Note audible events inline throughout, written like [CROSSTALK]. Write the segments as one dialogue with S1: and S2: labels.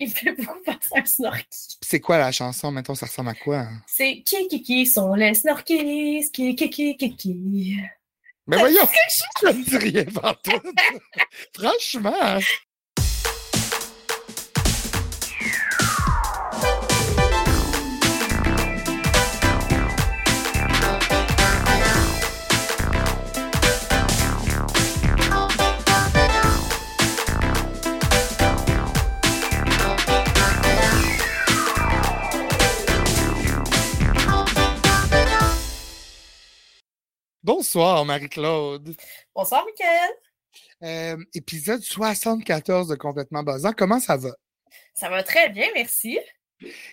S1: Il fait beaucoup penser à un snorky.
S2: C'est quoi la chanson? Mettons, ça ressemble à quoi? hein?
S1: C'est qui qui qui sont les snorkies, qui qui qui qui qui.
S2: Mais voyons, je [LAUGHS] ne dis rien partout. [LAUGHS] Franchement. Bonsoir, Marie-Claude.
S1: Bonsoir, Michael.
S2: Euh, épisode 74 de Complètement Basant. Comment ça va?
S1: Ça va très bien, merci.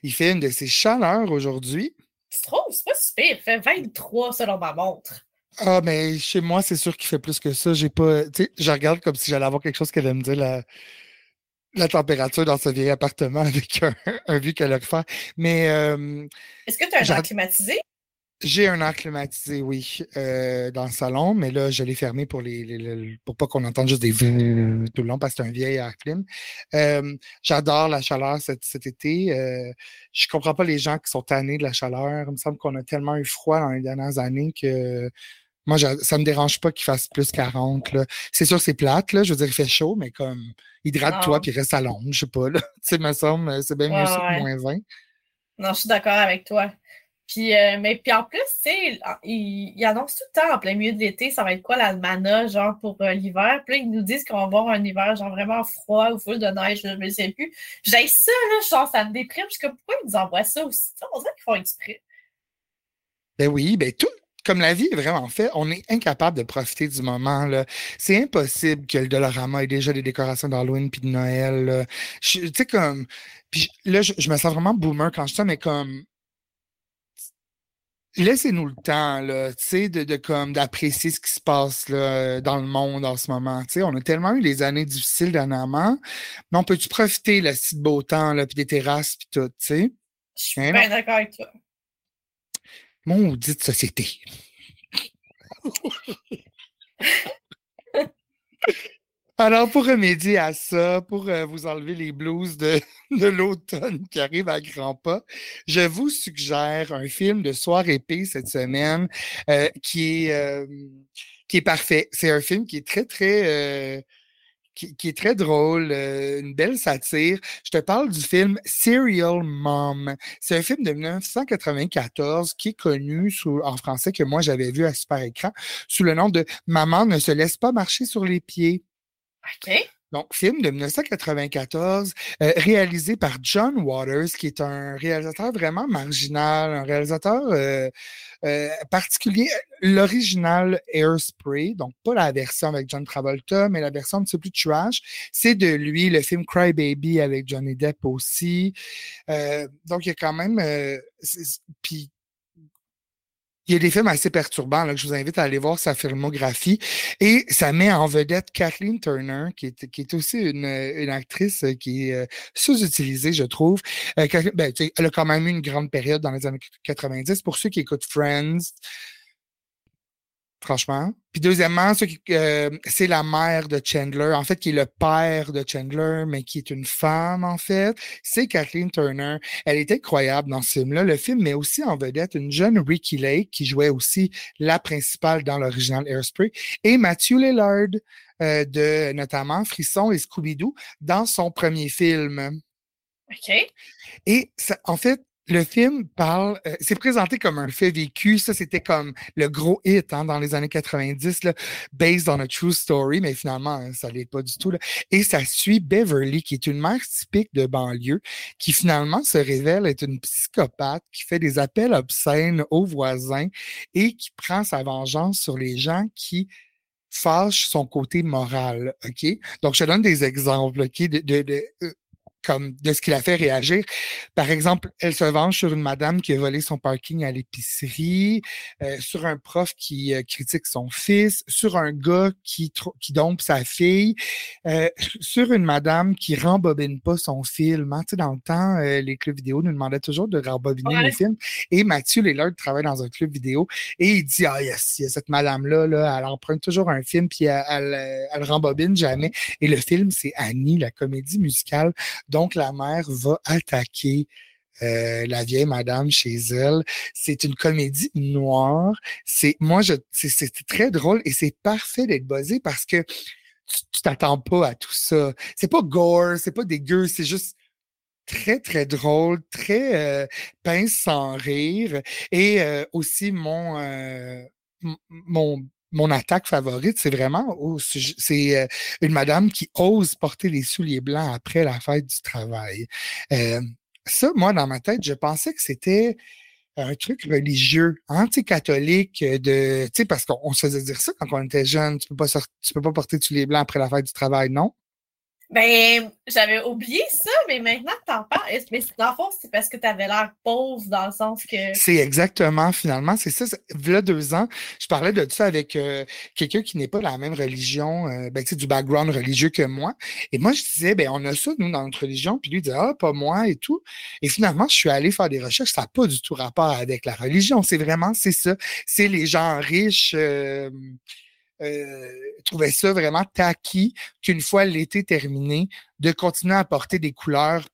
S2: Il fait une de ses chaleurs aujourd'hui.
S1: C'est trop, c'est pas super. Il fait 23 selon ma montre.
S2: Ah, mais chez moi, c'est sûr qu'il fait plus que ça. J'ai pas. Tu sais, je regarde comme si j'allais avoir quelque chose qui allait me dire la, la température dans ce vieil appartement avec un, un vue calorifère. Mais euh,
S1: Est-ce que tu as un air climatisé?
S2: J'ai un air climatisé, oui, euh, dans le salon, mais là, je l'ai fermé pour les, les- les- pour pas qu'on entende juste des tout le long parce que c'est un vieil air clim. Euh, J'adore la chaleur cet, cet été. Euh, je comprends pas les gens qui sont tannés de la chaleur. Il me semble qu'on a tellement eu froid dans les dernières années que moi, ça me dérange pas qu'il fasse plus 40. là. C'est sûr, c'est plate, là. Je veux dire, il fait chaud, mais comme hydrate-toi puis reste à l'ombre, je sais pas, là. [LAUGHS] Tu sais, me semble, c'est bien mieux
S1: Ouais,
S2: ça que moins 20.
S1: Non, je suis d'accord avec toi. Puis, euh, mais puis en plus, tu sais, il, il annonce tout le temps en plein milieu de l'été, ça va être quoi l'almanach, genre pour euh, l'hiver? Puis là, ils nous disent qu'on va avoir un hiver, genre vraiment froid ou full de neige, je ne sais plus. J'ai ça, là, genre, ça me déprime. Je suis pourquoi ils nous envoient ça aussi? On dirait qu'ils font exprès.
S2: Ben oui, ben tout, comme la vie est vraiment faite, on est incapable de profiter du moment. C'est impossible que le Dollarama ait déjà des décorations d'Halloween puis de Noël. Tu sais, comme. Puis là, je, je me sens vraiment boomer quand je dis ça, mais comme. Laissez-nous le temps, là, tu sais, de, de comme d'apprécier ce qui se passe là, dans le monde en ce moment. Tu sais, on a tellement eu des années difficiles dernièrement, mais on peut-tu profiter là, si de beau temps, là, puis des terrasses, puis tout, tu sais?
S1: Je suis
S2: Hein,
S1: bien d'accord avec toi.
S2: Maudite société. [LAUGHS] Alors, pour remédier à ça, pour euh, vous enlever les blues de, [LAUGHS] de l'automne qui arrive à grands pas, je vous suggère un film de soir épée cette semaine euh, qui, est, euh, qui est parfait. C'est un film qui est très, très... euh, qui, qui est très drôle, euh, une belle satire. Je te parle du film Serial Mom. C'est un film de 1994 qui est connu sous, en français que moi j'avais vu à super écran sous le nom de Maman ne se laisse pas marcher sur les pieds.
S1: OK.
S2: Donc, film de 1994, euh, réalisé par John Waters, qui est un réalisateur vraiment marginal, un réalisateur euh, euh, particulier. L'original Airspray, donc pas la version avec John Travolta, mais la version un petit peu plus trash, c'est de lui, le film Cry Baby avec Johnny Depp aussi. Donc, il y a quand même... puis, il y a des films assez perturbants là, que je vous invite à aller voir sa filmographie. Et ça met en vedette Kathleen Turner, qui est, aussi une, une actrice qui est euh, sous-utilisée, je trouve. Euh, ben, elle a quand même eu une grande période dans les années 90. Pour ceux qui écoutent Friends, franchement. Puis deuxièmement, euh, c'est la mère de Chandler, en fait, qui est le père de Chandler, mais qui est une femme, en fait. C'est Kathleen Turner. Elle est incroyable dans ce film-là. Le film met aussi en vedette une jeune Ricky Lake, qui jouait aussi la principale dans l'original Airspray, et Matthew Lillard, euh, de notamment Frisson et Scooby-Doo, dans son premier film.
S1: OK.
S2: Et ça- en fait, le film parle, euh, c'est présenté comme un fait vécu. Ça, c'était comme le gros hit hein, dans les années 90, là, based on a true story, mais finalement, hein, ça l'est pas du tout. Et ça suit Beverly, qui est une mère typique de banlieue, qui finalement se révèle être une psychopathe, qui fait des appels obscènes aux voisins et qui prend sa vengeance sur les gens qui fâchent son côté moral. Donc, je donne des exemples, OK? De, euh, comme de ce qui la fait réagir. Par exemple, elle se venge sur une madame qui a volé son parking à l'épicerie, euh, sur un prof qui euh, critique son fils, sur un gars qui, qui dompe sa fille, euh, sur une madame qui rembobine pas son film. hein. Tu sais, dans le temps, les clubs vidéo nous demandaient toujours de rembobiner
S1: Ouais.
S2: les films. Et Mathieu Lillard travaille dans un club vidéo et il dit, ah yes, il y a cette madame-là, là, elle emprunte toujours un film puis elle, elle, elle rembobine jamais. Et le film, c'est Annie, la comédie musicale Donc, la mère va attaquer euh, la vieille madame chez elle. C'est une comédie noire. C'est moi, je, c'est très drôle et c'est parfait d'être buzzé parce que tu t'attends pas à tout ça. C'est pas gore, c'est pas dégueu, c'est juste très, très drôle, très euh, pince sans rire. Et euh, aussi, mon, euh, mon, mon attaque favorite, c'est vraiment c'est une madame qui ose porter les souliers blancs après la fête du travail. ça, moi, dans ma tête, je pensais que c'était un truc religieux, anti-catholique, de, tu sais, parce qu'on se faisait dire ça quand on était jeune, tu peux pas tu peux pas porter tous les blancs après la fête du travail, non?
S1: Ben, j'avais oublié ça, mais maintenant que t'en parles, mais dans le fond, c'est parce que tu avais l'air pauvre dans le sens que.
S2: C'est exactement, finalement, c'est ça. A deux ans, je parlais de ça avec euh, quelqu'un qui n'est pas de la même religion, euh, ben, du background religieux que moi. Et moi, je disais, ben, on a ça, nous, dans notre religion. Puis lui, il disait, ah, pas moi et tout. Et finalement, je suis allé faire des recherches. Ça n'a pas du tout rapport avec la religion. C'est vraiment, c'est ça. C'est les gens riches. Euh, euh, trouvait ça vraiment tacky qu'une fois l'été terminé, de continuer à porter des couleurs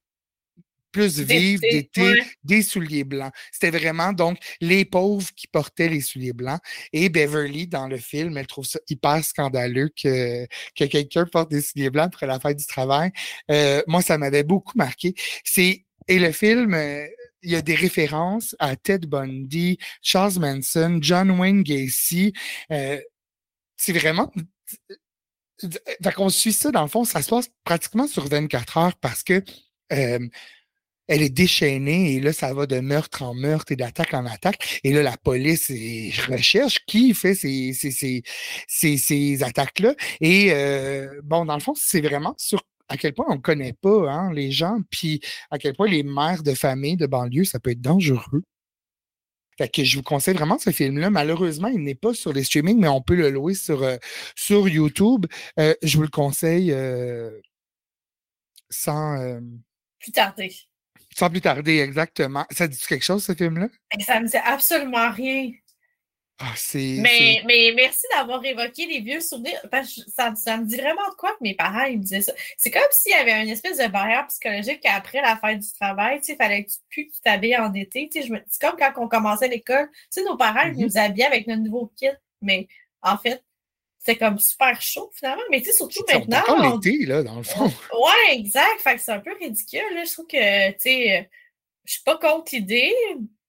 S2: plus vives d'été, des souliers blancs. C'était vraiment donc les pauvres qui portaient les souliers blancs. Et Beverly, dans le film, elle trouve ça hyper scandaleux que, que quelqu'un porte des souliers blancs après la fête du travail. Euh, moi, ça m'avait beaucoup marqué. C'est et le film, euh, il y a des références à Ted Bundy, Charles Manson, John Wayne Gacy. Euh, c'est vraiment. Fait qu'on suit ça, dans le fond, ça se passe pratiquement sur 24 heures parce que euh, elle est déchaînée et là, ça va de meurtre en meurtre et d'attaque en attaque. Et là, la police recherche qui fait ces, ces, ces, ces, ces attaques-là. Et euh, bon, dans le fond, c'est vraiment sur à quel point on ne connaît pas hein, les gens, puis à quel point les mères de famille de banlieue, ça peut être dangereux. Fait que je vous conseille vraiment ce film-là. Malheureusement, il n'est pas sur les streamings, mais on peut le louer sur, euh, sur YouTube. Euh, je vous le conseille euh, sans.
S1: plus tarder.
S2: Sans plus tarder, exactement. Ça dit quelque chose, ce film-là?
S1: Ça ne me dit absolument rien.
S2: Ah,
S1: mais, mais merci d'avoir évoqué les vieux souvenirs. Parce que ça, ça, me dit vraiment de quoi que mes parents ils me disaient ça. C'est comme s'il y avait une espèce de barrière psychologique qu'après la fête du travail, il fallait que tu plus tu t'habilles en été. C'est comme quand on commençait l'école. Nos parents ils mm-hmm. nous habillaient avec notre nouveau kit. Mais en fait, c'est comme super chaud finalement. Mais tu sais, surtout maintenant.
S2: C'est encore l'été, là, dans le fond.
S1: Ouais, exact. Fait que c'est un peu ridicule. Là. Je trouve que, tu sais, je suis pas contre l'idée,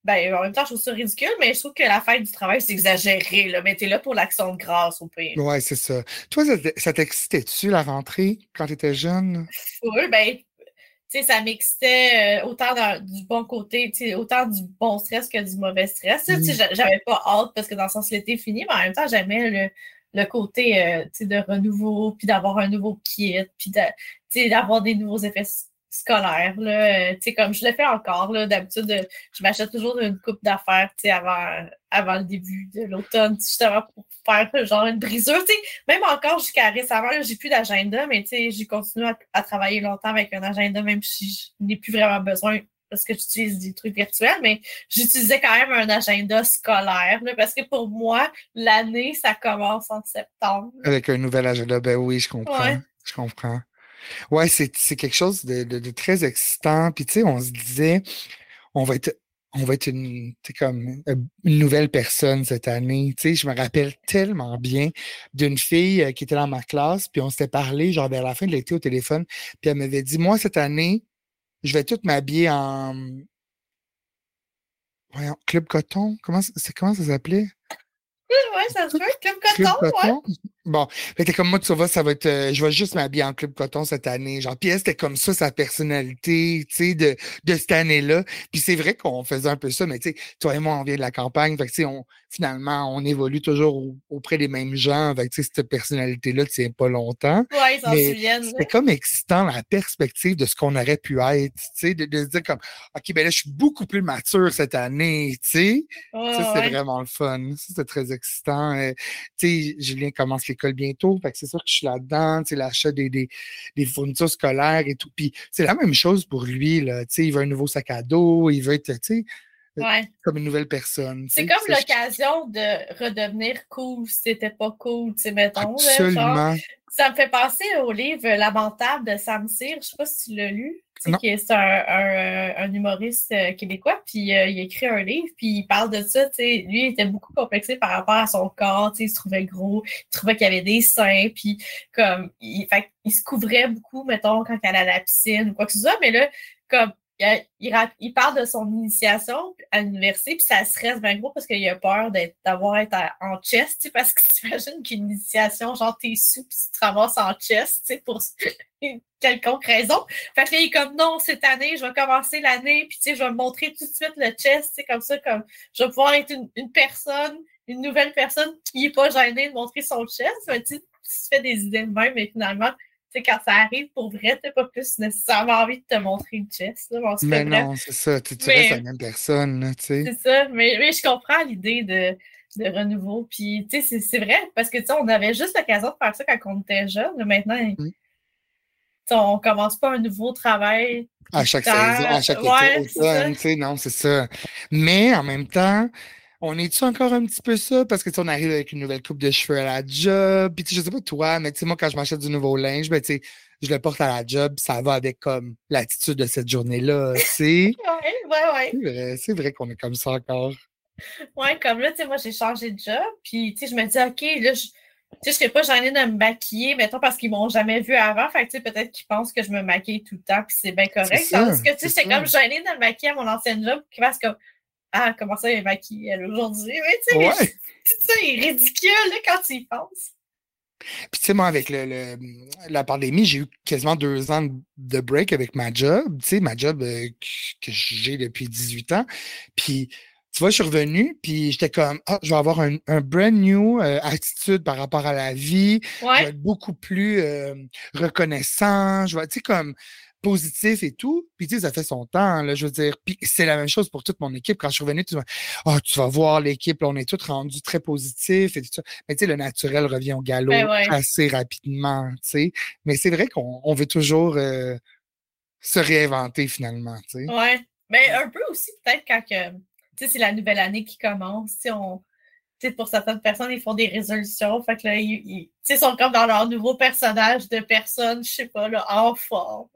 S1: ben, en même temps, je trouve ça ridicule, mais je trouve que la fête du travail, c'est exagéré. Là. Mais t'es là pour l'action de grâce, au pire.
S2: Ouais, c'est ça. Toi, ça t'excitait-tu, la rentrée, quand tu étais jeune?
S1: Oui, ben, tu sais, ça m'excitait euh, autant du bon côté, autant du bon stress que du mauvais stress. Mm. J'avais pas hâte parce que dans le sens, l'été fini, mais en même temps, j'aimais le, le côté euh, de renouveau, puis d'avoir un nouveau kit, puis d'avoir des nouveaux effets scolaire. Là. Euh, comme je le fais encore, d'habitude, euh, je m'achète toujours une coupe d'affaires avant, avant le début de l'automne, justement pour faire genre une brisure. Même encore jusqu'à récemment, j'ai plus d'agenda, mais j'ai continué à, travailler longtemps avec un agenda, même si je n'ai plus vraiment besoin parce que j'utilise des trucs virtuels, mais j'utilisais quand même un agenda scolaire, parce que pour moi, l'année, ça commence en septembre.
S2: Avec un nouvel agenda, ben oui, je comprends. Je comprends. Ouais, c'est quelque chose de, très excitant. Puis, tu sais, on se disait, on va être, on va être une, comme euh, une nouvelle personne cette année. Tu sais, je me rappelle tellement bien d'une fille euh, qui était dans ma classe, puis on s'était parlé, genre vers la fin de l'été au téléphone, puis elle m'avait dit, moi, cette année, je vais tout m'habiller en. Voyons, Club Coton. Comment, comment ça s'appelait?
S1: Oui, ça se peut. Club Coton, coton? Ouais.
S2: Bon, fait comme moi, tu vois, ça va être, euh, je vais juste m'habiller en club coton cette année. Genre, puis c'était comme ça sa personnalité, tu sais, de, de cette année-là. Puis c'est vrai qu'on faisait un peu ça, mais tu sais, toi et moi, on vient de la campagne, fait que tu sais, on, finalement, on évolue toujours auprès des mêmes gens. Fait que tu sais, cette personnalité-là tient pas longtemps.
S1: Ouais, ils s'en souviennent.
S2: C'était comme excitant la perspective de ce qu'on aurait pu être, tu sais, de, de, se dire comme, OK, ben là, je suis beaucoup plus mature cette année, tu sais. ça, c'est vraiment le fun. Ça, c'était très excitant. Euh, tu sais, Julien commence les bientôt. Fait que c'est sûr que je suis là-dedans, l'achat des, des, des, fournitures scolaires et tout. Puis c'est la même chose pour lui, là. il veut un nouveau sac à dos, il veut être, tu sais, euh, comme une nouvelle personne.
S1: C'est comme l'occasion de redevenir cool si c'était pas cool, tu sais, mettons.
S2: Absolument.
S1: ça me fait penser au livre Lamentable de Sam Cyr. Je sais pas si tu l'as lu. C'est un, un, humoriste québécois, puis il a écrit un livre, puis il parle de ça. Lui, il était beaucoup complexé par rapport à son corps. Il se trouvait gros, il trouvait qu'il y avait des seins, puis comme il, fait, il se couvrait beaucoup, mettons, quand il allait à la piscine ou quoi que ce soit. Mais là, comme il, parle de son initiation à l'université, puis ça stresse bien gros parce qu'il a peur d'avoir être en chest, parce que [LAUGHS] tu imagines qu'une initiation, genre t'es sous, puis tu te ramasses en chest, pour [LAUGHS] une quelconque raison. Fait que là, il est comme non, cette année, je vais commencer l'année, puis je vais me montrer tout de suite le chest, comme ça, comme je vais pouvoir être une, personne, une nouvelle personne qui n'est pas gênée de montrer son chest. Mais, tu fais des idées de même, mais finalement, sais, quand ça arrive pour vrai, t'as pas plus nécessairement envie de te montrer une chest.
S2: mais non, c'est ça. Tu, restes la même personne.
S1: C'est ça. Mais, mais, je comprends l'idée de, de renouveau. Puis, tu sais, c'est vrai, parce que, tu sais, on avait juste l'occasion de faire ça quand on était jeune. Maintenant, mmh. on commence pas un nouveau travail.
S2: À chaque saison, à chaque été, non, c'est ça. Mais en même temps, on est-tu encore un petit peu ça? Parce que on arrive avec une nouvelle coupe de cheveux à la job. Puis je sais pas toi, mais tu sais, moi, quand je m'achète du nouveau linge, ben, tu sais, je le porte à la job, ça va avec comme l'attitude de cette journée-là, [LAUGHS] tu sais.
S1: ouais, ouais,
S2: ouais. C'est vrai, qu'on est comme ça encore.
S1: Ouais, comme là, tu sais, moi, j'ai changé de job, puis tu sais, je me dis, OK, là, je. Tu sais, je serais pas gênée de me maquiller, mettons, parce qu'ils m'ont jamais vu avant. Fait que, tu sais, peut-être qu'ils pensent que je me maquille tout le temps, puis c'est bien correct. parce que, tu sais, c'est comme gênée de me maquiller à mon ancienne job, qui parce que ah, comment ça, elle est maquillée, elle, aujourd'hui? Mais tu sais, c'est ridicule là, quand tu y penses.
S2: Puis, tu sais, moi, avec le, la pandémie, j'ai eu quasiment deux ans de break avec ma job, tu sais, ma job euh, que j'ai depuis 18 ans. Puis, tu vois, je suis revenu, puis j'étais comme, ah, je vais avoir un, un brand new euh, attitude par rapport à la vie. Je vais être beaucoup plus euh, reconnaissant. Je vais, tu sais, comme, positif et tout. Puis, tu sais, ça fait son temps, là, je veux dire. Puis, c'est la même chose pour toute mon équipe. Quand je suis revenu, tu oh, tu vas voir l'équipe, on est tous rendus très positifs et tout ça. Mais, tu sais, le naturel revient au galop ben assez rapidement, tu sais. Mais c'est vrai qu'on veut toujours euh, se réinventer finalement, tu sais.
S1: Ouais. Mais un peu aussi, peut-être, quand que, tu sais, c'est la nouvelle année qui commence, tu sais, on pour certaines personnes, ils font des résolutions. Fait que là, ils, ils sont comme dans leur nouveau personnage de personne, je sais pas, là, en forme.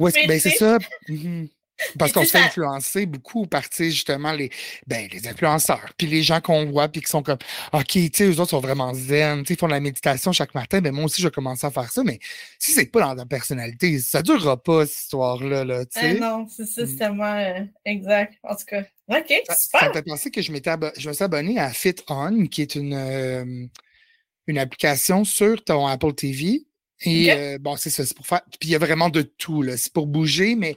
S2: Oui, ben c'est ça. Mmh [LAUGHS] Parce qu'on se fait influencer beaucoup par justement les, ben, les influenceurs, puis les gens qu'on voit, puis qui sont comme OK, tu sais, eux autres sont vraiment zen, ils font de la méditation chaque matin, ben moi aussi je vais commencer à faire ça, mais si c'est pas dans ta personnalité, ça durera pas cette histoire-là. Là,
S1: eh non, c'est ça, c'est mmh. tellement euh, exact. En tout cas. OK, super.
S2: Ça me fait penser que je je me suis abonné à Fit On, qui est une, euh, une application sur ton Apple TV et euh, bon, c'est ça, c'est pour faire. Puis il y a vraiment de tout, là. C'est pour bouger, mais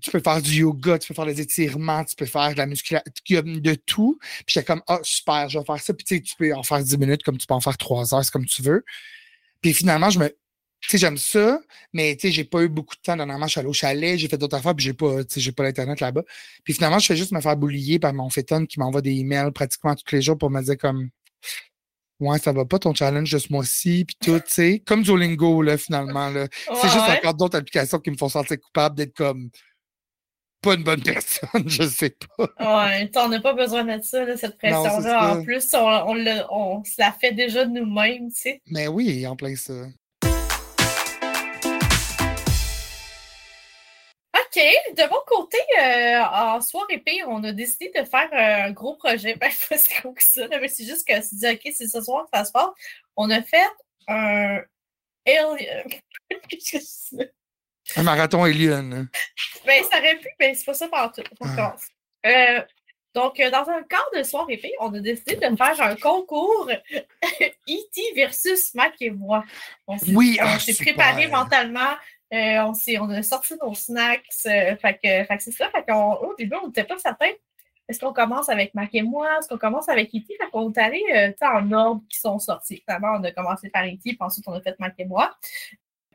S2: tu, peux faire du yoga, tu peux faire des étirements, tu peux faire de la musculation, il y a de tout. Puis j'étais comme, ah, super, je vais faire ça. Puis tu sais, tu peux en faire 10 minutes comme tu peux en faire 3 heures, c'est comme tu veux. Puis finalement, je me. Tu sais, j'aime ça, mais tu sais, j'ai pas eu beaucoup de temps. Dernièrement, je suis allé au chalet, j'ai fait d'autres affaires, puis j'ai pas, tu sais, j'ai pas l'Internet là-bas. Puis finalement, je fais juste me faire boulier par mon féton qui m'envoie des emails pratiquement tous les jours pour me dire comme ouais, ça va pas ton challenge de ce mois-ci, puis tout, tu sais, comme Duolingo, là, finalement, là. c'est juste encore d'autres applications qui me font sentir coupable d'être comme pas une bonne [LAUGHS] personne, je sais
S1: pas. Ouais, on n'a pas besoin de ça, cette pression-là. En plus, on, on, on, se la fait déjà de nous-mêmes, tu sais.
S2: Mais oui, en plein ça.
S1: OK. De mon côté, euh, en soir épée, on a décidé de faire euh, un gros projet. [LAUGHS] Ben, pas si gros que ça, mais c'est juste que c'est dit, OK, c'est ce soir que ça se passe. On a fait un. [LAUGHS]
S2: un marathon alien.
S1: Ben, ça aurait pu, mais c'est pas ça partout. Ah. Euh, donc, dans un cadre de soir épée, on a décidé de faire un concours [LAUGHS] E.T. versus Mac et moi. On
S2: oui,
S1: on s'est ah, préparé mentalement euh, on, on a sorti nos snacks. Euh, fait que, c'est ça. Fait au début, on n'était pas certain. Est-ce qu'on commence avec Mac et moi? Est-ce qu'on commence avec E.T.? Fait qu'on est allé euh, en ordre qui sont sortis. D'abord, on a commencé par E.T., puis ensuite, on a fait Mac et moi.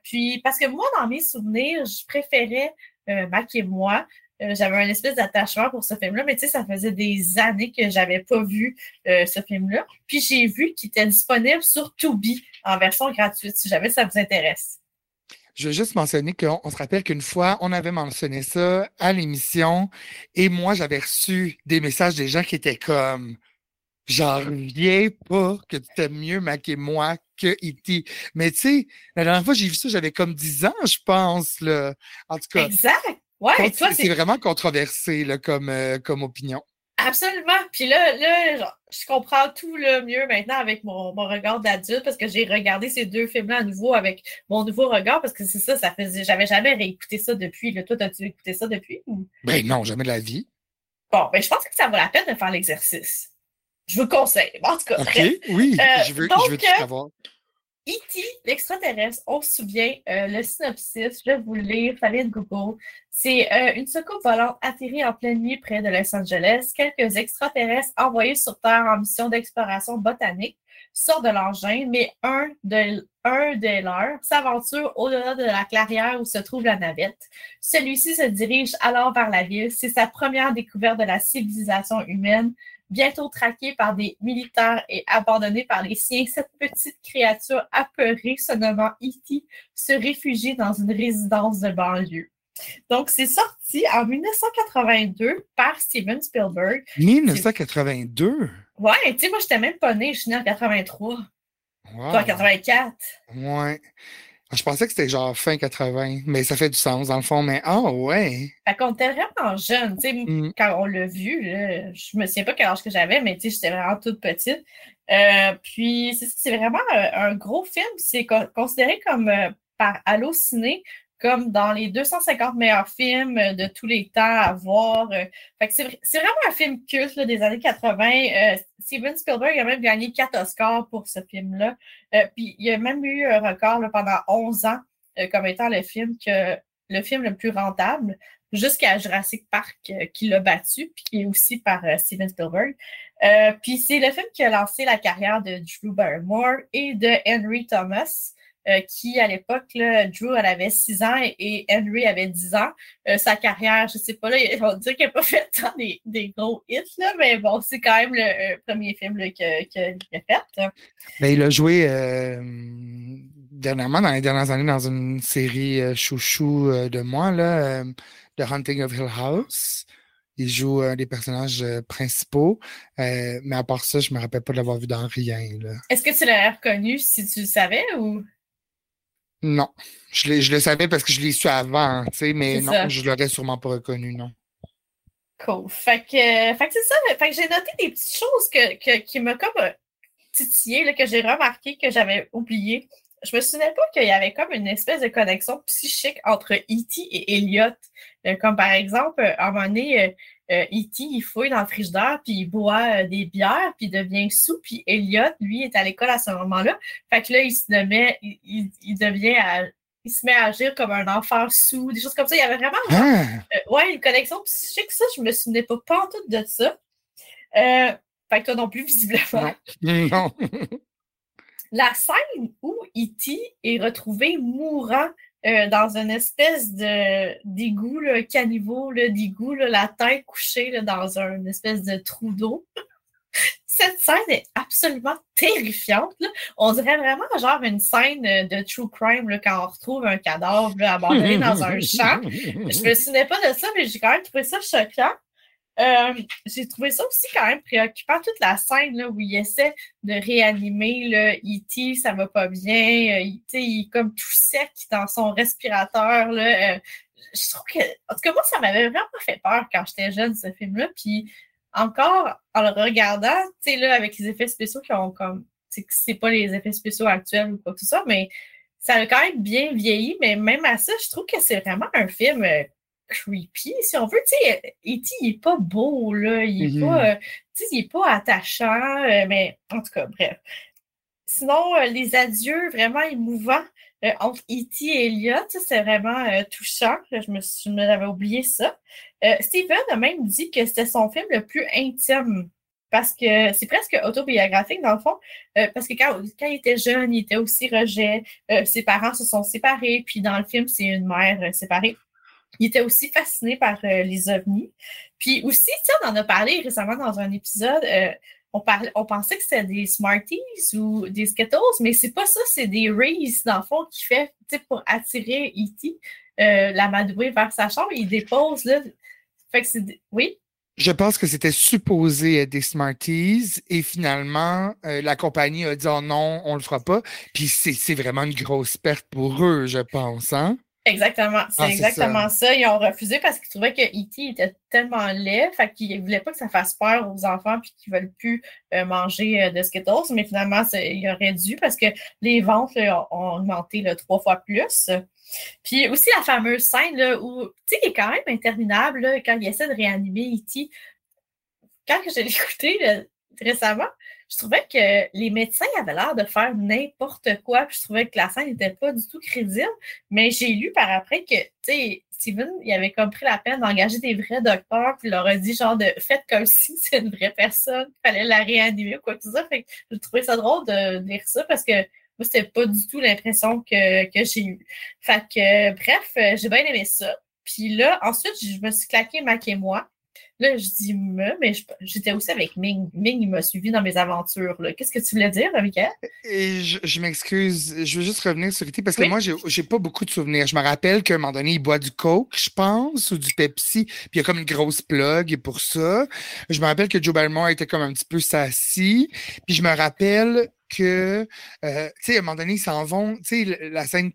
S1: Puis, parce que moi, dans mes souvenirs, je préférais Mac et moi. j'avais un espèce d'attachement pour ce film-là, mais tu sais, ça faisait des années que j'avais pas vu ce film-là. Puis j'ai vu qu'il était disponible sur Tubi en version gratuite, si jamais ça vous intéresse.
S2: Je veux juste mentionner qu'on se rappelle qu'une fois, on avait mentionné ça à l'émission et moi, j'avais reçu des messages des gens qui étaient comme J'en reviens pas que tu t'aimes mieux Mac et moi que E.T. Mais tu sais, la dernière fois j'ai vu ça, j'avais comme 10 ans, je pense. Là. En tout cas.
S1: Exact. Ouais,
S2: c'est vraiment controversé là, comme, euh, comme opinion.
S1: Absolument. Puis là, là je comprends tout le mieux maintenant avec mon, mon regard d'adulte parce que j'ai regardé ces deux films-là à nouveau avec mon nouveau regard parce que c'est ça, ça faisait. J'avais jamais réécouté ça depuis. Là. Toi, as-tu écouté ça depuis?
S2: Ben non, jamais de la vie.
S1: Bon, ben je pense que ça vaut la peine de faire l'exercice. Je vous le conseille. En tout cas,
S2: oui, euh, je veux, je veux tout savoir.
S1: E.T., l'extraterrestre, on se souvient, euh, le synopsis, je vais vous le lire, fallait Google. C'est euh, une soucoupe volante atterrit en pleine nuit près de Los Angeles. Quelques extraterrestres envoyés sur Terre en mission d'exploration botanique sortent de l'engin, mais un de, un leurs s'aventure au-delà de la clairière où se trouve la navette. Celui-ci se dirige alors vers la ville. C'est sa première découverte de la civilisation humaine bientôt traqué par des militaires et abandonné par les siens, cette petite créature apeurée, se nommant E.T., se réfugie dans une résidence de banlieue. Donc, c'est sorti en 1982 par Steven Spielberg.
S2: 1982?
S1: Ouais, tu sais, moi, j'étais même pas née, je suis née en 83. Wow. en 84.
S2: Ouais. Je pensais que c'était genre fin 80, mais ça fait du sens dans le fond. Mais ah oh, ouais.
S1: Fait qu'on était vraiment jeune. Mm. Quand on l'a vu, là, je me souviens pas quel âge que j'avais, mais j'étais vraiment toute petite. Euh, puis c'est vraiment euh, un gros film. C'est considéré comme euh, par Allociné comme dans les 250 meilleurs films de tous les temps à voir. Euh, c'est vraiment un film culte des années 80. Euh, Steven Spielberg a même gagné quatre Oscars pour ce film-là. Euh, puis il a même eu un record pendant 11 ans comme étant le film le film le plus rentable jusqu'à Jurassic Park qui l'a battu, puis qui est aussi par Steven Spielberg. puis c'est le film qui a lancé la carrière de Drew Barrymore et de Henry Thomas. Euh, qui, à l'époque, Drew, elle avait 6 ans et Henry avait 10 ans. Euh, sa carrière, je sais pas, là, [LAUGHS] on dirait qu'elle n'a pas fait tant des, des, gros hits, là, mais bon, c'est quand même le euh, premier film qu'il a fait.
S2: Ben, il a joué dernièrement, dans les dernières années, dans une série chouchou de moi, là, The Hunting of Hill House. Il joue un des personnages principaux. mais à part ça, je ne me rappelle pas de l'avoir vu dans rien.
S1: Est-ce que tu l'as reconnu si tu le savais ou?
S2: Non. Je, je, le savais parce que je l'ai su avant, tu sais, mais non, je l'aurais sûrement pas reconnu, non.
S1: Cool. Fait que, fait que c'est ça. Fait que j'ai noté des petites choses que, qui m'ont comme euh, titillé, que j'ai remarqué, que j'avais oublié. Je me souvenais pas qu'il y avait comme une espèce de connexion psychique entre E.T. et Elliot. Euh, comme par exemple, à un moment donné, euh, E.T., il fouille dans le frigidaire, puis il boit des bières, puis il devient sous, puis Elliot, lui, est à l'école à ce moment-là. Fait que là, il se met, il, devient il se met à agir comme un enfant sous, des choses comme ça. Il y avait vraiment ah! ouais, une connexion psychique. Ça, je me souvenais pas, tout de ça. fait que toi non plus, visiblement.
S2: Non. [LAUGHS]
S1: La scène où E.T. est retrouvé mourant euh, dans une espèce de d'égout, caniveau d'égout, la tête couchée dans une espèce de trou d'eau. [LAUGHS] Cette scène est absolument terrifiante. On dirait vraiment genre une scène de true crime là, quand on retrouve un cadavre abandonné dans un champ. Je me souvenais pas de ça, mais j'ai quand même trouvé ça choquant. Euh, j'ai trouvé ça aussi quand même préoccupant, toute la scène là, où il essaie de réanimer le E.T., ça va pas bien, euh, il est comme tout sec dans son respirateur. Là, euh, je trouve que, en tout cas, moi, ça m'avait vraiment fait peur quand j'étais jeune, ce film-là. Puis encore, en le regardant, tu sais, là, avec les effets spéciaux qui ont comme, c'est pas les effets spéciaux actuels ou quoi que ce soit, mais ça a quand même bien vieilli, mais même à ça, je trouve que c'est vraiment un film creepy, si on veut. Tu sais, E.T., il n'est pas beau, là. Il n'est pas, mm-hmm. pas attachant, euh, mais en tout cas, bref. Sinon, euh, les adieux vraiment émouvants euh, entre E.T. et Elliot, c'est vraiment touchant. Je me, je me oublié ça. Steven a même dit que c'était son film le plus intime parce que c'est presque autobiographique dans le fond, parce que quand, quand, il était jeune, il était aussi rejet, ses parents se sont séparés, puis dans le film, c'est une mère séparée. Il était aussi fasciné par euh, les ovnis. Puis aussi, on en a parlé récemment dans un épisode. Euh, on, parlait, on pensait que c'était des Smarties ou des Skittles, mais c'est pas ça, c'est des Rays, dans le fond, qui fait pour attirer E.T., euh, la madouée vers sa chambre. Il dépose là. Fait que c'est. Oui?
S2: Je pense que c'était supposé être des Smarties et finalement, la compagnie a dit oh non, on le fera pas. Puis c'est vraiment une grosse perte pour eux, je pense. Hein?
S1: Exactement, c'est ah, exactement ça. Ils ont refusé parce qu'ils trouvaient que E.T. était tellement laid, fait qu'ils ne voulaient pas que ça fasse peur aux enfants puis qu'ils ne veulent plus euh, manger euh, de Skittles. Mais finalement, il aurait dû parce que les ventes ont augmenté trois fois plus. Puis aussi la fameuse scène là, où, tu sais, il est quand même interminable là, quand il essaie de réanimer E.T. Quand je l'ai [LAUGHS] écouté récemment, je trouvais que les médecins avaient l'air de faire n'importe quoi, puis je trouvais que la scène n'était pas du tout crédible. Mais j'ai lu par après que, tu sais, Steven, il avait comme pris la peine d'engager des vrais docteurs, puis il leur a dit genre de faites comme [LAUGHS] si c'est une vraie personne, il fallait la réanimer ou quoi que ce soit. Fait que je trouvais ça drôle de lire ça parce que moi, c'était pas du tout l'impression que, que j'ai eue. Fait que, bref, j'ai bien aimé ça. Puis là, ensuite, je me suis claqué Mac et moi. Là, je dis me, mais j'étais aussi avec Ming. Ming, il m'a suivi dans mes aventures. Qu'est-ce que tu voulais dire, Michael?
S2: Et je, m'excuse, je veux juste revenir sur E.T. parce que moi, j'ai pas beaucoup de souvenirs. Je me rappelle qu'à un moment donné, il boit du Coke, je pense, ou du Pepsi, puis il y a comme une grosse plug pour ça. Je me rappelle que Joe Belmore était comme un petit peu sassy. Puis je me rappelle que, euh, tu sais, à un moment donné, ils s'en vont, tu sais, la scène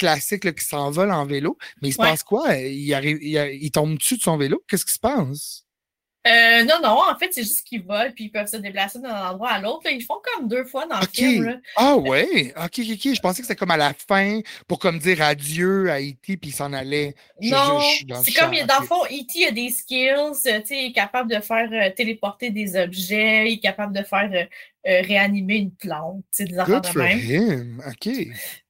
S2: classique qui s'envole en vélo. Mais il se passe quoi? Il, arrive, il, tombe dessus de son vélo? Qu'est-ce qui se passe?
S1: Euh, non, non, en fait, c'est juste qu'ils volent puis ils peuvent se déplacer d'un endroit à l'autre. Ils font comme deux fois dans le film.
S2: Ah ouais? Ok, ok, ok. Je pensais que c'était comme à la fin pour comme dire adieu à E.T. puis il s'en allait.
S1: non, c'est comme, dans le fond, E.T. a des skills. Il est capable de faire euh, téléporter des objets. Il est capable de faire euh, euh, réanimer une plante, tu des affaires de
S2: même. OK.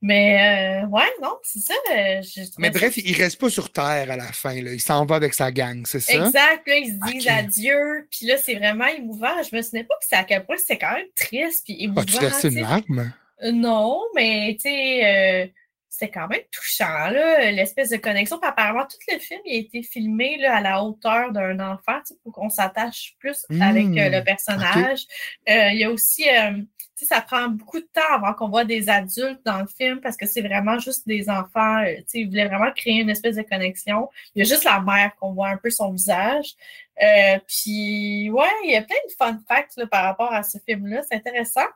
S1: Mais euh, ouais, non, c'est ça. Euh,
S2: Mais bref, il reste pas sur Terre à la fin, là. Il s'en va avec sa gang, c'est ça?
S1: Exact. Là, ils se disent adieu. Puis là, c'est vraiment émouvant. Je me souvenais pas que c'est à quel point c'était quand même triste puis émouvant.
S2: As-tu laissé une larme?
S1: non, mais tu sais c'est quand même touchant, l'espèce de connexion. apparemment, tout le film a été filmé là, à la hauteur d'un enfant pour qu'on s'attache plus avec euh, le mmh, personnage. Euh, il y a aussi, euh, ça prend beaucoup de temps avant qu'on voit des adultes dans le film parce que c'est vraiment juste des enfants. ils voulaient vraiment créer une espèce de connexion. Il y a juste la mère qu'on voit un peu son visage. puis, ouais, il y a plein de fun facts par rapport à ce film-là. C'est intéressant.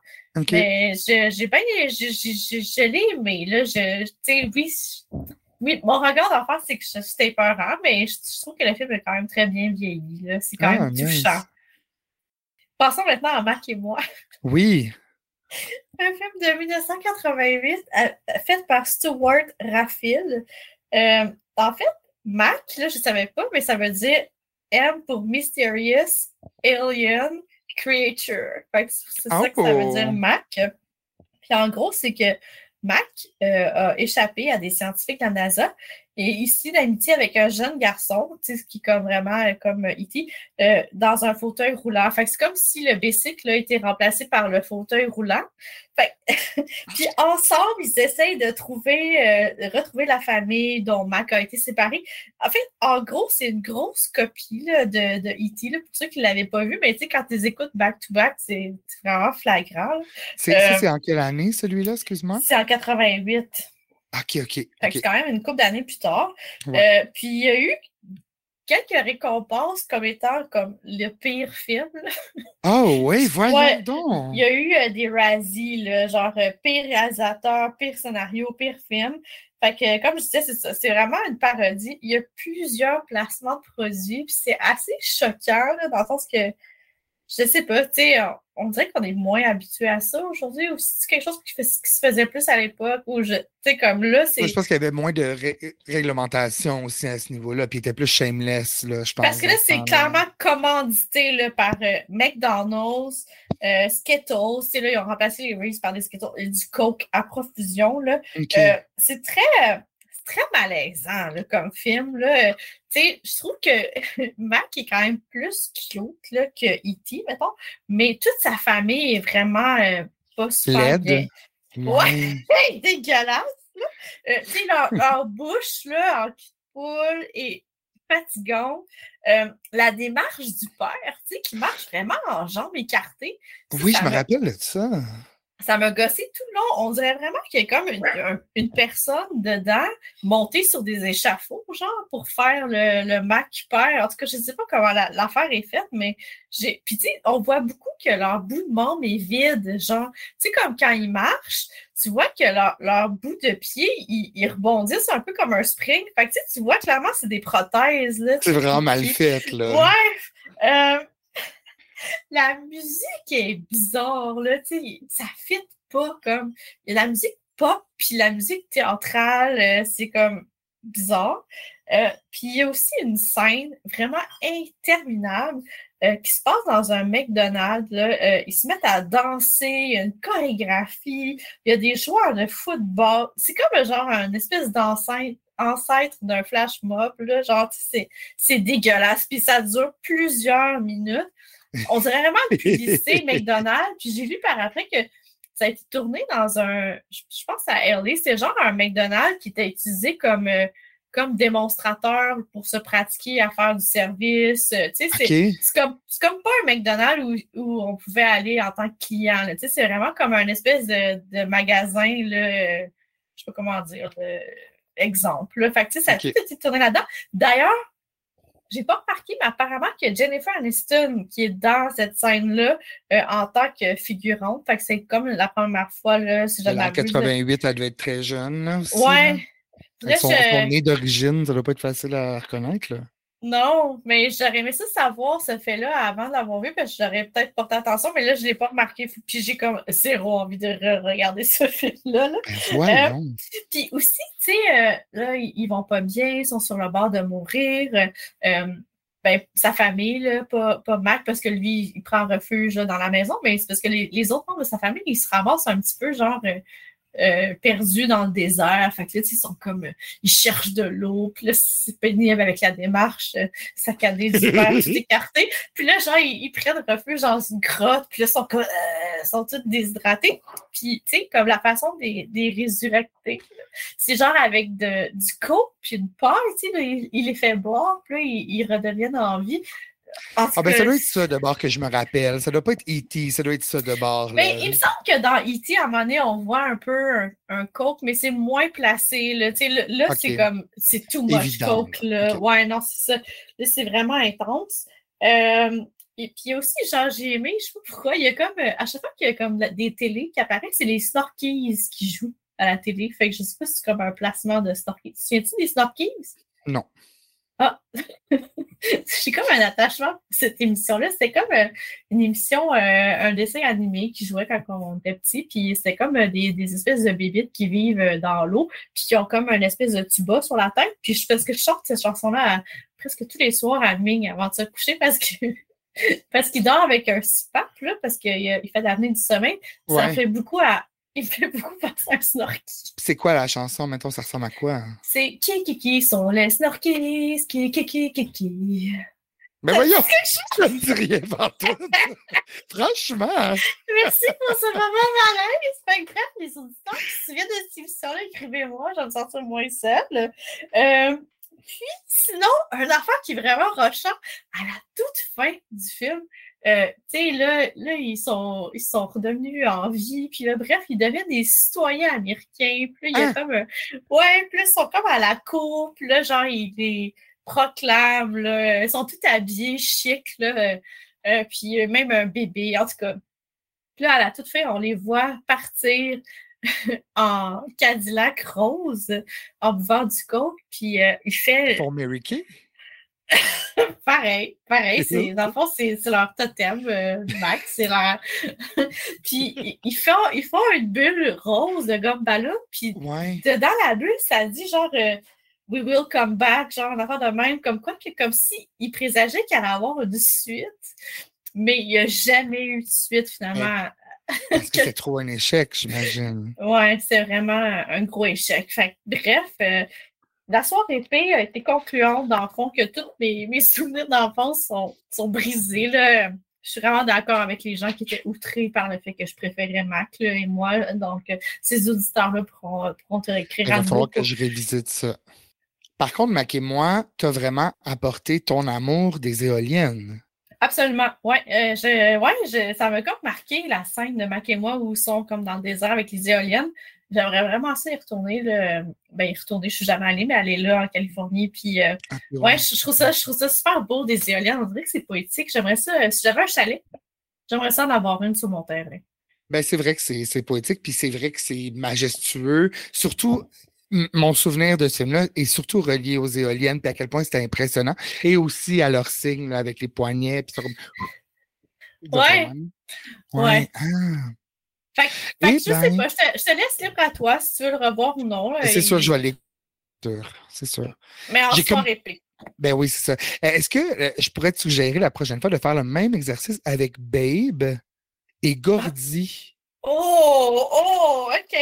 S1: Mais j'ai bien, je, l'ai aimé. Là, je, oui, oui, mon regard d'enfant, c'est que c'était peurant, mais je, trouve que le film est quand même très bien vieilli. C'est quand même ah, touchant. Passons maintenant à Marc et moi.
S2: Oui.
S1: Un film de 1988 euh, fait par Stuart Raffil. Euh, en fait, Mac, là, je ne savais pas, mais ça veut dire M pour Mysterious Alien creature. C'est ça que ça veut dire oh! Mac. Puis en gros, c'est que Mac euh, a échappé à des scientifiques de la NASA et ici d'amitié avec un jeune garçon, tu sais, qui est comme vraiment euh, comme E.T., euh, dans un fauteuil roulant. Fait c'est comme si le bicycle a été remplacé par le fauteuil roulant. [LAUGHS] puis ensemble, ils essayent de trouver, de retrouver la famille dont Mac a été séparé. En fait, en gros, c'est une grosse copie de, de E.T., pour ceux qui ne l'avaient pas vu, mais tu sais, quand tu les écoutes back-to-back, c'est vraiment flagrant.
S2: C'est en quelle année, celui-là, excuse-moi?
S1: C'est en 88.
S2: OK, OK.
S1: C'est quand même une couple d'années plus tard. Euh, puis il y a eu quelques récompenses comme étant comme le pire film.
S2: Oh oui, [LAUGHS] voyons donc.
S1: Il y a eu euh, des Razzies, genre euh, pire réalisateur, pire scénario, pire film. Fait que, comme je disais, c'est C'est vraiment une parodie. Il y a plusieurs placements de produits, puis c'est assez choquant, dans le sens que je sais pas, tu sais, on dirait qu'on est moins habitué à ça aujourd'hui, ou c'est quelque chose qui, se faisait plus à l'époque, ou je, tu sais, comme là, c'est...
S2: je pense qu'il y avait moins de réglementation aussi à ce niveau-là, puis il était plus shameless, là, je pense.
S1: Parce que là, c'est clairement commandité là, par euh, McDonald's, euh, Skittles, là, ils ont remplacé les Reese par des Skittles, et du Coke à profusion, là. Euh, c'est très très malaisant comme film. Là. Je trouve que [LAUGHS] Mac est quand même plus cute là, que E.T., mettons, mais toute sa famille est vraiment euh, pas super bien. Ouais, [LAUGHS] dégueulasse. Là. Euh, leur, bouche là, en cul poule et fatigante. Euh, la démarche du père, qui marche vraiment en jambes écartées.
S2: Oui, je me rappelle de ça
S1: ça m'a gossé tout le long. On dirait vraiment qu'il y a comme une, personne dedans montée sur des échafauds, genre, pour faire le, le Mac père. En tout cas, je ne sais pas comment l'affaire est faite, mais j'ai. Puis, tu sais, on voit beaucoup que leur bout de membre est vide. Genre, tu sais, comme quand ils marchent, tu vois que leur, bout de pied, ils, rebondissent un peu comme un spring. Fait que, tu sais, tu vois clairement, c'est des prothèses.
S2: C'est vraiment mal fait, là.
S1: Ouais. Euh, la musique est bizarre, là, tu sais, ça fit pas comme. Il y a la musique pop, puis la musique théâtrale, euh, c'est comme bizarre. Euh, puis il y a aussi une scène vraiment interminable euh, qui se passe dans un McDonald's. Ils se mettent à danser, il y a une chorégraphie, il y a des joueurs de football. C'est comme genre une espèce d'enceinte ancêtre d'un flash mob, là, genre, c'est dégueulasse, puis ça dure plusieurs minutes. On dirait vraiment une publicité [LAUGHS] McDonald's. Puis j'ai vu par après que ça a été tourné dans un, je pense à LA, c'est genre un McDonald's qui était utilisé comme, euh, comme démonstrateur pour se pratiquer à faire du service. Tu sais, c'est comme, comme pas un McDonald's où, on pouvait aller en tant que client. Tu sais, c'est vraiment comme un espèce de, magasin, là, je sais pas comment dire, exemple. Fait que, tu sais, ça a tout été tourné là-dedans. D'ailleurs, j'ai pas remarqué, mais apparemment que Jennifer Aniston, qui est dans cette scène-là euh, en tant que figurante, fait que c'est comme la première fois, là, si je
S2: En 88, elle devait être très jeune, là, aussi,
S1: Ouais.
S2: Là. son, nez d'origine, ça doit pas être facile à reconnaître, là.
S1: Non, mais j'aurais aimé ça savoir ce fait-là avant de l'avoir vu, parce que j'aurais peut-être porté attention, mais là, je ne l'ai pas remarqué. Puis j'ai comme zéro envie de regarder ce film-là.
S2: Ben, euh,
S1: puis aussi, tu sais, euh, là, ils vont pas bien, ils sont sur le bord de mourir. Euh, ben, sa famille, là, pas, pas Mac, parce que lui, il prend refuge dans la maison, mais c'est parce que les, les, autres membres de sa famille, ils se ramassent un petit peu, genre, euh, perdus dans le désert. Fait que là, ils sont comme, euh, ils cherchent de l'eau. Puis là, c'est pénible avec la démarche, euh, saccadée du verre, [LAUGHS] tout écarté. Puis là, genre, ils, prennent refuge dans une grotte. Puis là, ils sont comme, euh, sont tous déshydratés. Puis, tu sais, comme la façon des, des résurrecter, c'est genre avec de, du coke puis une paille, tu sais, il, il, les fait boire. Puis là, ils, ils redeviennent en vie.
S2: Ah, ben, ça doit être ça de bord que je me rappelle. Ça doit pas être E.T., ça doit être ça de bord.
S1: Mais il me semble que dans E.T., à un moment donné, on voit un peu un, coke, mais c'est moins placé. Là, là, c'est comme, c'est too much coke. Là. Ouais, non, c'est ça. Là, c'est vraiment intense. Euh, et puis aussi, genre, j'ai aimé, je sais pas pourquoi, il y a comme, euh, à chaque fois qu'il y a comme des télés qui apparaissent, c'est les Snorkies qui jouent à la télé. Fait que je sais pas si c'est comme un placement de Snorkies. Tu te souviens-tu des Snorkies?
S2: Non.
S1: Ah, [LAUGHS] j'ai comme un attachement à cette émission-là. C'était comme euh, une émission, euh, un dessin animé qui jouait quand on était petit. Puis c'était comme euh, des, espèces de bébites qui vivent dans l'eau, puis qui ont comme une espèce de tuba sur la tête. Puis je, parce que je chante cette chanson-là presque tous les soirs à Ming avant de se coucher parce que [LAUGHS] parce qu'il dort avec un CPAP, là, parce qu'il fait l'avenir du sommeil. Ça fait beaucoup à [LAUGHS] il fait beaucoup penser à un snorky.
S2: C'est quoi la chanson, Mettons, ça ressemble à quoi?
S1: C'est qui qui qui sont les snorkies, qui qui qui qui qui.
S2: Mais voyons, je ne dis rien partout. [LAUGHS] Franchement.
S1: Merci pour ce moment malaise. Fait que bref, les auditeurs qui se souviennent de cette émission-là, écrivez-moi, je vais me sentir moins seule. Euh, puis, sinon, un affaire qui est vraiment rochant, à la toute fin du film, euh, tu sais, là, là, ils sont, ils sont redevenus en vie, puis là, bref, ils deviennent des citoyens américains, puis là, il y a ah! comme, ouais, puis là, ils sont comme à la cour, puis là, genre, ils les proclament, là, ils sont tous habillés chic, là, euh, euh, puis même un bébé, en tout cas. Puis là, à la toute fin, on les voit partir [LAUGHS] en Cadillac rose, en buvant du coke, puis il fait...
S2: Pour Mary Kay? [LAUGHS]
S1: pareil, pareil. Dans le fond, c'est leur totem, euh, Max. C'est leur. [LAUGHS] puis ils font, ils font une bulle rose de gomme ballon. Puis dedans la bulle, ça dit genre euh, We will come back, genre en affaire de même, comme quoi, comme si ils présageaient qu'il allait avoir une suite. Mais il n'y a jamais eu de suite finalement. [LAUGHS]
S2: Parce que c'est trop un échec, j'imagine.
S1: Ouais, c'est vraiment un gros échec. Fait, bref, euh, la soirée épée a été concluante, dans le fond, que tous mes, souvenirs d'enfance sont, sont brisés. Là. Je suis vraiment d'accord avec les gens qui étaient outrés par le fait que je préférais Mac et moi. Donc, euh, ces auditeurs-là pourront, pourront te réécrire
S2: Il va falloir que je révisite ça. Par contre, Mac et moi, tu as vraiment apporté ton amour des éoliennes.
S1: Absolument. Ouais, euh, je, ouais je, ça m'a comme marqué la scène de Mac et moi où ils sont comme dans le désert avec les éoliennes. J'aimerais vraiment ça y retourner. Le... Ben, y retourner, je suis jamais allée, mais aller là en Californie. Puis, euh, ah, ouais, je, trouve ça, je trouve ça super beau, des éoliennes. On dirait que c'est poétique. J'aimerais ça, si j'avais un chalet, j'aimerais ça en avoir une sur mon terrain.
S2: Ben, c'est vrai que c'est poétique, puis c'est vrai que c'est majestueux. Surtout, mon souvenir de ce film-là est surtout relié aux éoliennes, puis à quel point c'était impressionnant. Et aussi à leur signe, avec les poignets. Puis
S1: Ouais. Ouais. Ah. Fait, fait je sais ben pas, je te, laisse libre à toi si tu veux le revoir ou non.
S2: C'est sûr, je vais aller. C'est sûr.
S1: Mais en soir épée.
S2: Ben oui, c'est ça. Est-ce que euh, je pourrais te suggérer la prochaine fois de faire le même exercice avec Babe et Gordy?
S1: Oh, oh, OK.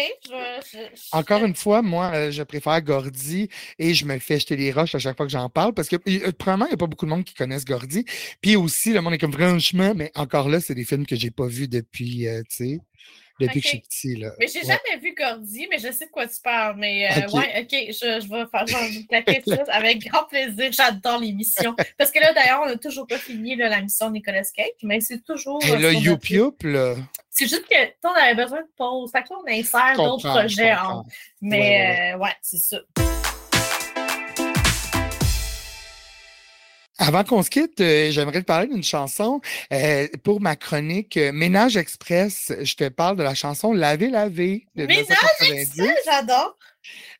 S2: Encore une fois, moi, euh, je préfère Gordy et je me fais jeter les roches à chaque fois que j'en parle parce que, euh, premièrement, il n'y a pas beaucoup de monde qui connaissent Gordy. Puis aussi, le monde est comme franchement, mais encore là, c'est des films que j'ai pas vus depuis, tu sais depuis que je suis petit. Là.
S1: Mais j'ai jamais vu Gordy, mais je sais de quoi tu parles. Mais euh, ouais, OK, je, je vais faire genre claquer ça avec grand plaisir. J'adore l'émission. Parce que là, d'ailleurs, on n'a toujours pas fini là, la mission de Nicolas Cage, mais c'est toujours.
S2: Et le Youp Youp, là.
S1: C'est juste que on avait besoin de pause. Fait que là, on insère d'autres projets. Mais ouais, ouais c'est ça.
S2: Avant qu'on se quitte, euh, j'aimerais te parler d'une chanson. Euh, pour ma chronique euh, Ménage Express, je te parle de la chanson Laver, laver
S1: de Ménage Express, j'adore!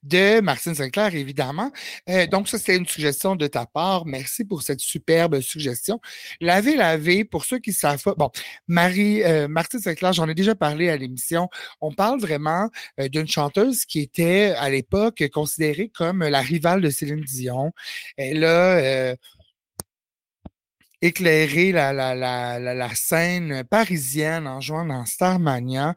S2: De Martine Sinclair, évidemment. donc, ça, c'était une suggestion de ta part. Merci pour cette superbe suggestion. Laver, laver, pour ceux qui savent pas. Bon, Marie, Martine Sinclair, j'en ai déjà parlé à l'émission. On parle vraiment d'une chanteuse qui était, à l'époque, considérée comme la rivale de Céline Dion. Elle a éclairer la, la, la, la, scène parisienne en jouant dans Starmania.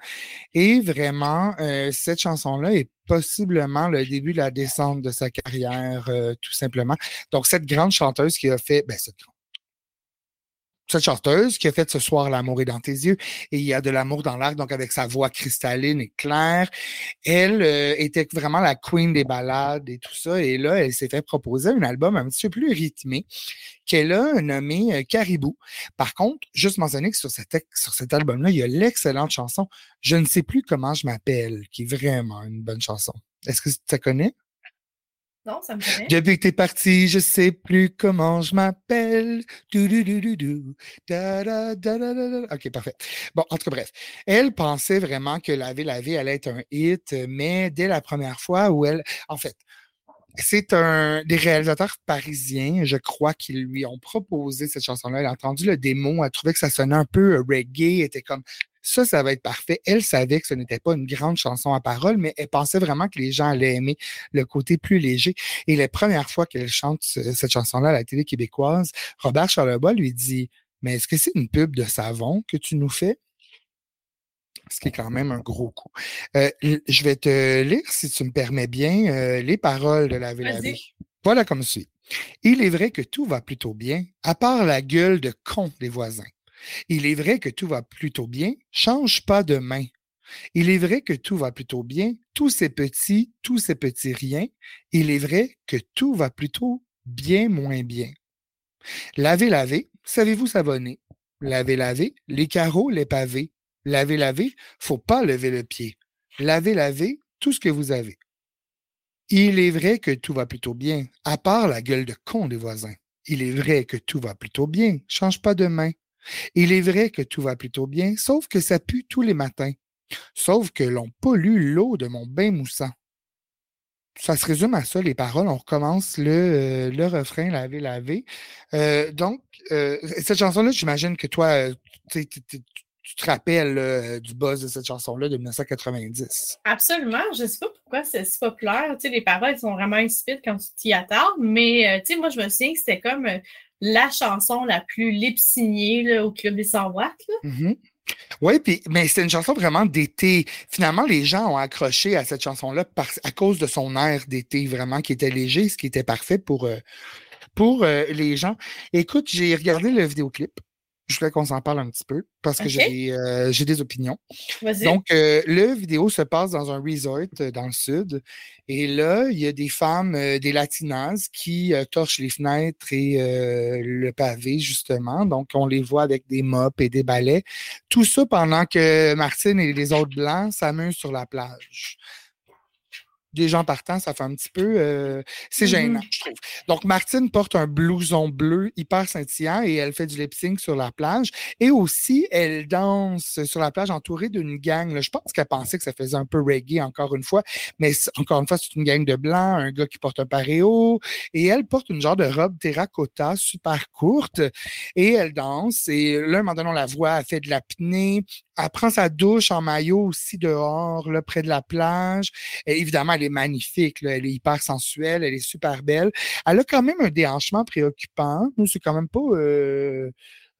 S2: Et vraiment, euh, cette chanson-là est possiblement le début de la descente de sa carrière, euh, tout simplement. Donc, cette grande chanteuse qui a fait, ben, cette grande cette chanteuse qui a fait ce soir L'amour est dans tes yeux et il y a de l'amour dans l'air, donc avec sa voix cristalline et claire. Elle euh, était vraiment la queen des ballades et tout ça. Et là, elle s'est fait proposer un album un petit peu plus rythmé qu'elle a nommé euh, Caribou. Par contre, juste mentionner que sur, cet album-là, il y a l'excellente chanson Je ne sais plus comment je m'appelle, qui est vraiment une bonne chanson. Est-ce que tu connais?
S1: Non, ça me.
S2: Depuis que t'es parti, je sais plus comment je m'appelle. OK, parfait. Bon, en tout cas, bref. Elle pensait vraiment que Laver la vie allait être un hit, mais dès la première fois où elle. En fait, c'est un des réalisateurs parisiens, je crois, qui lui ont proposé cette chanson-là. Elle a entendu le démo, elle trouvait que ça sonnait un peu reggae, était comme ça, ça va être parfait. Elle savait que ce n'était pas une grande chanson à parole, mais elle pensait vraiment que les gens allaient aimer le côté plus léger. Et la première fois qu'elle chante cette chanson-là à la télé québécoise, Robert Charlebois lui dit Mais est-ce que c'est une pub de savon que tu nous fais? ce qui est quand même un gros coup. Euh, je vais te lire, si tu me permets bien, euh, les paroles de la vie. Voilà comme suit. Il est vrai que tout va plutôt bien, à part la gueule de con des voisins. Il est vrai que tout va plutôt bien, change pas de main. Il est vrai que tout va plutôt bien, tous ces petits, tous ces petits riens. Il est vrai que tout va plutôt bien moins bien. Laver, laver, savez-vous savonner? Laver, laver, les carreaux, les pavés. Laver, laver, faut pas lever le pied. Laver, laver, tout ce que vous avez. Il est vrai que tout va plutôt bien, à part la gueule de con des voisins. Il est vrai que tout va plutôt bien, change pas de main. Il est vrai que tout va plutôt bien, sauf que ça pue tous les matins. Sauf que l'on pollue l'eau de mon bain moussant. Ça se résume à ça, les paroles. On recommence le, euh, le refrain, laver, laver. Euh, donc, euh, cette chanson-là, j'imagine que toi, tu te rappelles du buzz de cette chanson-là de 1990.
S1: Absolument. Je ne sais pas pourquoi c'est si populaire. les paroles sont vraiment insipides quand tu t'y attardes, mais moi, je me souviens que c'était comme la chanson la plus lip au Club des 100 watts.
S2: Mm-hmm. Oui, puis mais c'est une chanson vraiment d'été. Finalement, les gens ont accroché à cette chanson-là à cause de son air d'été, vraiment, qui était léger, ce qui était parfait pour, euh, euh, les gens. Écoute, j'ai regardé le vidéoclip. Je voulais qu'on s'en parle un petit peu parce que
S1: Ok.
S2: j'ai des, euh, j'ai des opinions. Donc, euh, le vidéo se passe dans un resort euh, dans le sud. Et là, il y a des femmes, des latinas, qui torchent les fenêtres et le pavé, justement. Donc, on les voit avec des mops et des balais. Tout ça pendant que Martine et les autres blancs s'amusent sur la plage. Des gens partant, ça fait un petit peu. euh, c'est
S1: Mhm.
S2: gênant, je trouve. Donc, Martine porte un blouson bleu hyper scintillant et elle fait du lip sync sur la plage. Et aussi, elle danse sur la plage entourée d'une gang. là. Je pense qu'elle pensait que ça faisait un peu reggae, encore une fois. Mais encore une fois, c'est une gang de blancs, un gars qui porte un paréo. Et elle porte une genre de robe terracotta super courte. Et elle danse. Et là, un moment donné, on la voit, elle fait de l'apnée. Elle prend sa douche en maillot aussi dehors, là, près de la plage. Évidemment, elle est magnifique. là. Elle est hyper sensuelle. Elle est super belle. Elle a quand même un déhanchement préoccupant. Nous, c'est quand même pas... euh,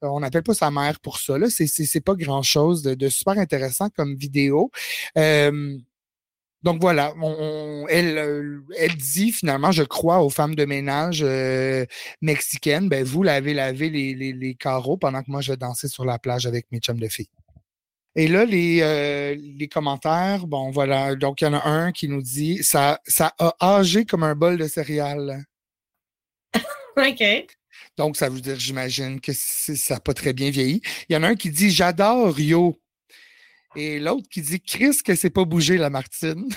S2: on n'appelle pas sa mère pour ça. Là. C'est, c'est, pas grand-chose de, de super intéressant comme vidéo. Euh, donc voilà, on- on- elle, euh, elle dit finalement, je crois aux femmes de ménage euh, mexicaines, ben vous l'avez lavé les, les, les carreaux pendant que moi je vais danser sur la plage avec mes chums de filles. Et là, les, euh, les commentaires, bon voilà, donc il y en a un qui nous dit ça, ça a âgé comme un bol de céréales. [LAUGHS]
S1: OK.
S2: Donc, ça veut dire, j'imagine, que ça n'a pas très bien vieilli. Il y en a un qui dit J'adore Rio. Et l'autre qui dit Chris, que c'est pas bougé, la Martine.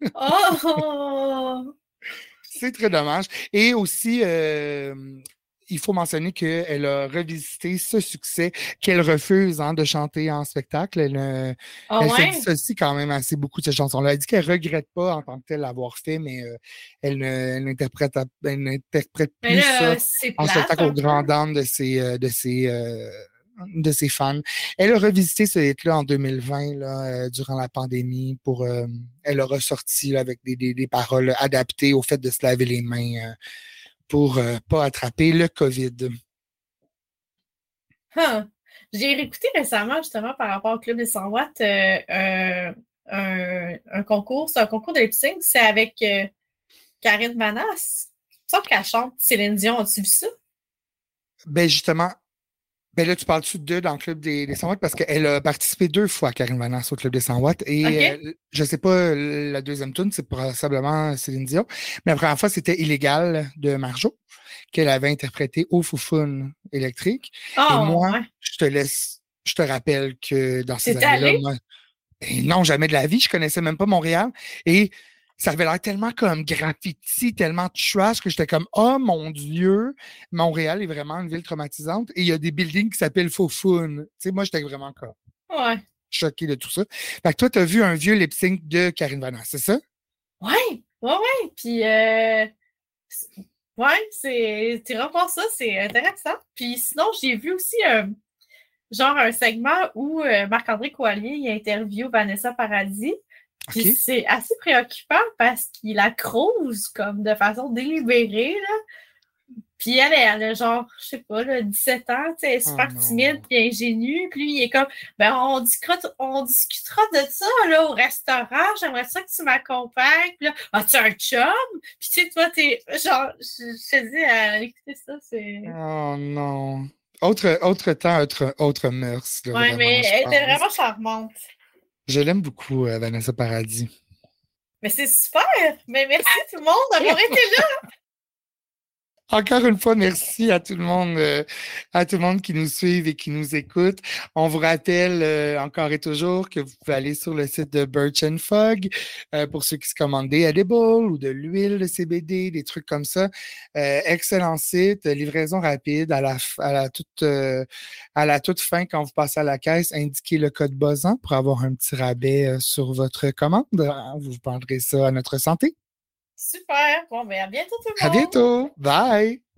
S2: [LAUGHS]
S1: Oh!
S2: c'est très dommage. Et aussi, euh, il faut mentionner qu'elle a revisité ce succès qu'elle refuse hein, de chanter en spectacle. Elle, euh,
S1: Ah
S2: elle
S1: ouais?
S2: se dissocie quand même assez beaucoup de cette chanson-là. Elle dit qu'elle regrette pas en tant que telle l'avoir fait, mais euh, elle elle n'interprète elle n'interprète
S1: Mais
S2: plus ça
S1: là, c'est
S2: en spectacle aux grandes dames de ses, euh, de ses, euh, de ses fans. Elle a revisité ce hit-là en 2020, là, euh, durant la pandémie, pour euh, elle a ressorti là, avec des, des, des paroles adaptées au fait de se laver les mains euh, pour euh, pas attraper le COVID.
S1: Huh. J'ai réécouté récemment, justement, par rapport au Club des 100 watts, euh, un, un- un concours. C'est un concours de lip. C'est avec euh, Karine Manas. Il me semble qu'elle chante Céline Dion. As-tu vu ça?
S2: Ben justement, ben là, tu parles-tu de dans le Club des, des 100 watts? Parce qu'elle a participé deux fois, Karine Vanasse, au Club des 100 watts. Et
S1: Ok.
S2: euh, je sais pas, la deuxième tune, c'est probablement Céline Dion. Mais la première fois, c'était Illégal de Marjo, qu'elle avait interprété au Foufoune électrique.
S1: Ah,
S2: Et moi,
S1: ouais.
S2: je te laisse, je te rappelle que dans ces années-là, ben non, jamais de la vie, je connaissais même pas Montréal. Et ça avait l'air tellement comme graffiti, tellement trash que j'étais comme, oh mon Dieu, Montréal est vraiment une ville traumatisante. Et il y a des buildings qui s'appellent Fofun. Tu sais, moi, j'étais vraiment comme
S1: Ouais.
S2: choqué de tout ça. Fait que toi, tu as vu un vieux lip sync de Karine Vanasse, c'est ça?
S1: Ouais, ouais, ouais. Puis, euh, ouais, c'est. Tu revois ça, c'est intéressant. Puis sinon, j'ai vu aussi euh, genre un segment où euh, Marc-André Coallier il interviewe Vanessa Paradis. C'est assez préoccupant parce qu'il la crouse comme de façon délibérée, là. Puis elle, elle a genre, je sais pas, là, 17 ans, tu sais, elle est
S2: Oh
S1: super
S2: non.
S1: timide puis ingénue. Puis lui, il est comme, ben, on discutera, on discutera de ça, là, au restaurant. J'aimerais ça que tu m'accompagnes. Puis là, as-tu un chum? Puis tu sais, toi, t'es, genre, je, je te dis, à écouter ça, c'est...
S2: Oh non. Autre, autre temps, autre, autre mœurs. là,
S1: Ouais,
S2: vraiment,
S1: mais elle était vraiment charmante.
S2: Je l'aime beaucoup, euh, Vanessa Paradis.
S1: Mais c'est super! Mais merci tout le monde d'avoir [LAUGHS] été là!
S2: Encore une fois, merci à tout le monde, euh, à tout le monde qui nous suit et qui nous écoute. On vous rappelle euh, encore et toujours que vous pouvez aller sur le site de Birch Fog euh, pour ceux qui se commandent des edibles ou de l'huile de CBD, des trucs comme ça. Euh, excellent site, livraison rapide à la, toute à la toute fin quand vous passez à la caisse, indiquez le code BOSAN pour avoir un petit rabais sur votre commande. Vous prendrez ça à notre santé.
S1: Super! Bon, ben à bientôt tout le monde!
S2: À bientôt. Bye.